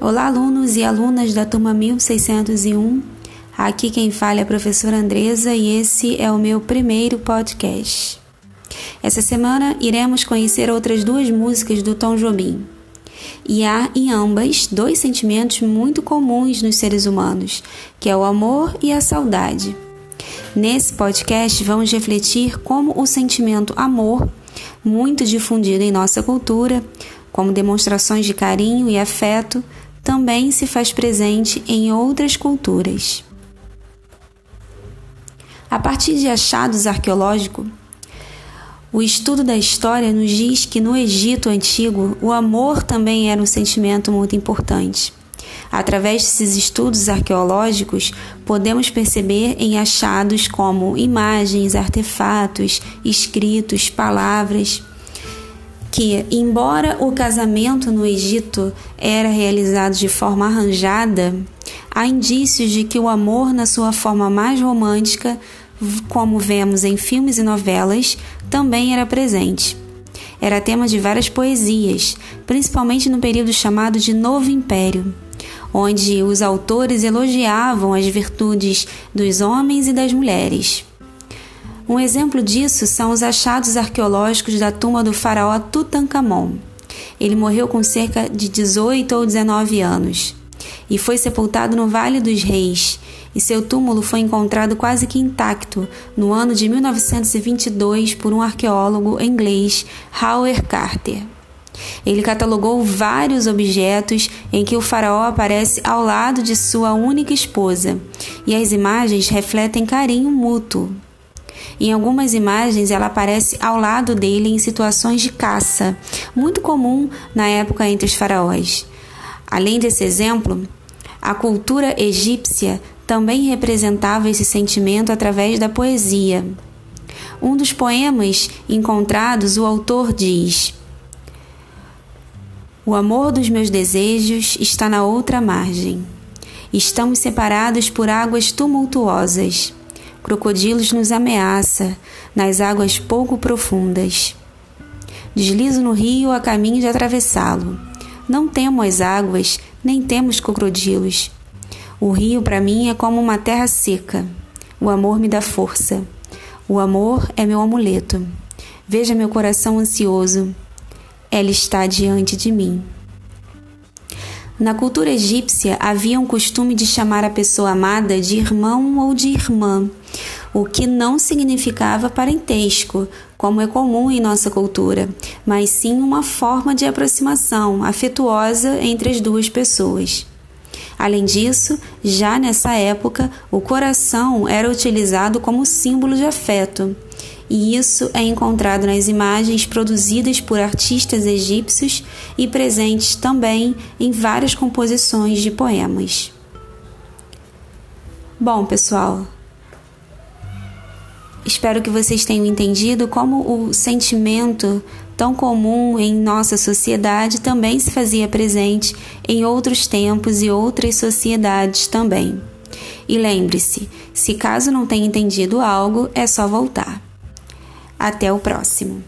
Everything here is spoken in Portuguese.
Olá, alunos e alunas da turma 1601. Aqui quem fala é a professora Andresa e esse é o meu primeiro podcast. Essa semana iremos conhecer outras duas músicas do Tom Jobim. E há em ambas dois sentimentos muito comuns nos seres humanos, que é o amor e a saudade. Nesse podcast vamos refletir como o sentimento amor, muito difundido em nossa cultura, como demonstrações de carinho e afeto, também se faz presente em outras culturas. A partir de achados arqueológicos, o estudo da história nos diz que no Egito antigo o amor também era um sentimento muito importante. Através desses estudos arqueológicos, podemos perceber em achados como imagens, artefatos, escritos, palavras, que, embora o casamento no Egito era realizado de forma arranjada, há indícios de que o amor, na sua forma mais romântica, como vemos em filmes e novelas, também era presente. Era tema de várias poesias, principalmente no período chamado de Novo Império, onde os autores elogiavam as virtudes dos homens e das mulheres. Um exemplo disso são os achados arqueológicos da tumba do faraó Tutankhamon. Ele morreu com cerca de 18 ou 19 anos e foi sepultado no Vale dos Reis, e seu túmulo foi encontrado quase que intacto no ano de 1922 por um arqueólogo inglês, Howard Carter. Ele catalogou vários objetos em que o faraó aparece ao lado de sua única esposa, e as imagens refletem carinho mútuo. Em algumas imagens, ela aparece ao lado dele em situações de caça, muito comum na época entre os faraós. Além desse exemplo, a cultura egípcia também representava esse sentimento através da poesia. Um dos poemas encontrados, o autor diz: O amor dos meus desejos está na outra margem. Estamos separados por águas tumultuosas. Crocodilos nos ameaça nas águas pouco profundas. Deslizo no rio a caminho de atravessá-lo. Não temo as águas, nem temos crocodilos. O rio para mim é como uma terra seca. O amor me dá força. O amor é meu amuleto. Veja meu coração ansioso. Ela está diante de mim. Na cultura egípcia havia um costume de chamar a pessoa amada de irmão ou de irmã, o que não significava parentesco, como é comum em nossa cultura, mas sim uma forma de aproximação afetuosa entre as duas pessoas. Além disso, já nessa época, o coração era utilizado como símbolo de afeto e isso é encontrado nas imagens produzidas por artistas egípcios e presentes também em várias composições de poemas. Bom, pessoal, espero que vocês tenham entendido como o sentimento tão comum em nossa sociedade também se fazia presente em outros tempos e outras sociedades também. E lembre-se, se caso não tenha entendido algo, é só voltar. Até o próximo.